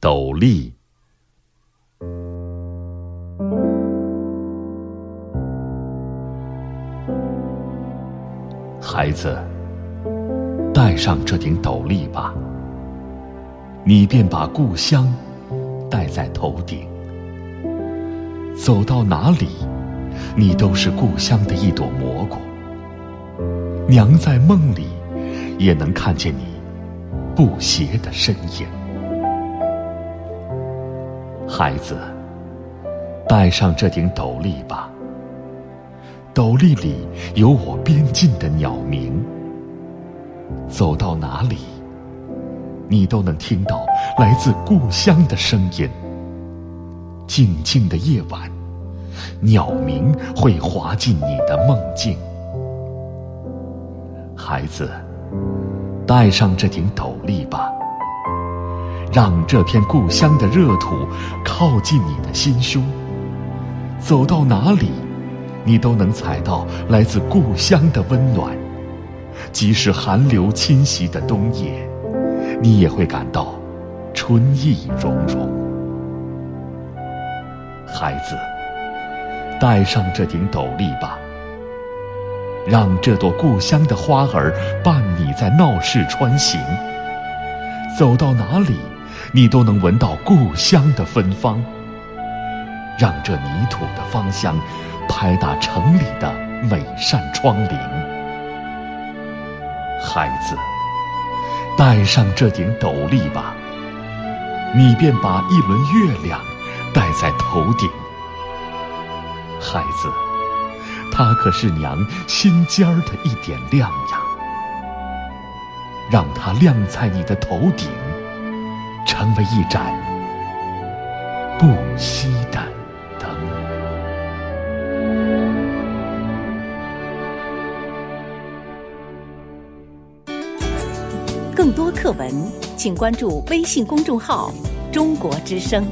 斗笠。孩子，戴上这顶斗笠吧，你便把故乡戴在头顶。走到哪里，你都是故乡的一朵蘑菇。娘在梦里也能看见你不斜的身影。孩子，戴上这顶斗笠吧。斗笠里有我边境的鸟鸣，走到哪里，你都能听到来自故乡的声音。静静的夜晚，鸟鸣会滑进你的梦境。孩子，戴上这顶斗笠吧，让这片故乡的热土靠近你的心胸。走到哪里，你都能采到来自故乡的温暖。即使寒流侵袭的冬夜，你也会感到春意融融。孩子，戴上这顶斗笠吧。让这朵故乡的花儿伴你在闹市穿行，走到哪里，你都能闻到故乡的芬芳。让这泥土的芳香拍打城里的每扇窗棂。孩子，戴上这顶。斗笠吧，你便把一轮月亮戴在头顶。孩子。它可是娘心尖儿的一点亮呀，让它亮在你的头顶，成为一盏不熄的灯。更多课文，请关注微信公众号“中国之声”。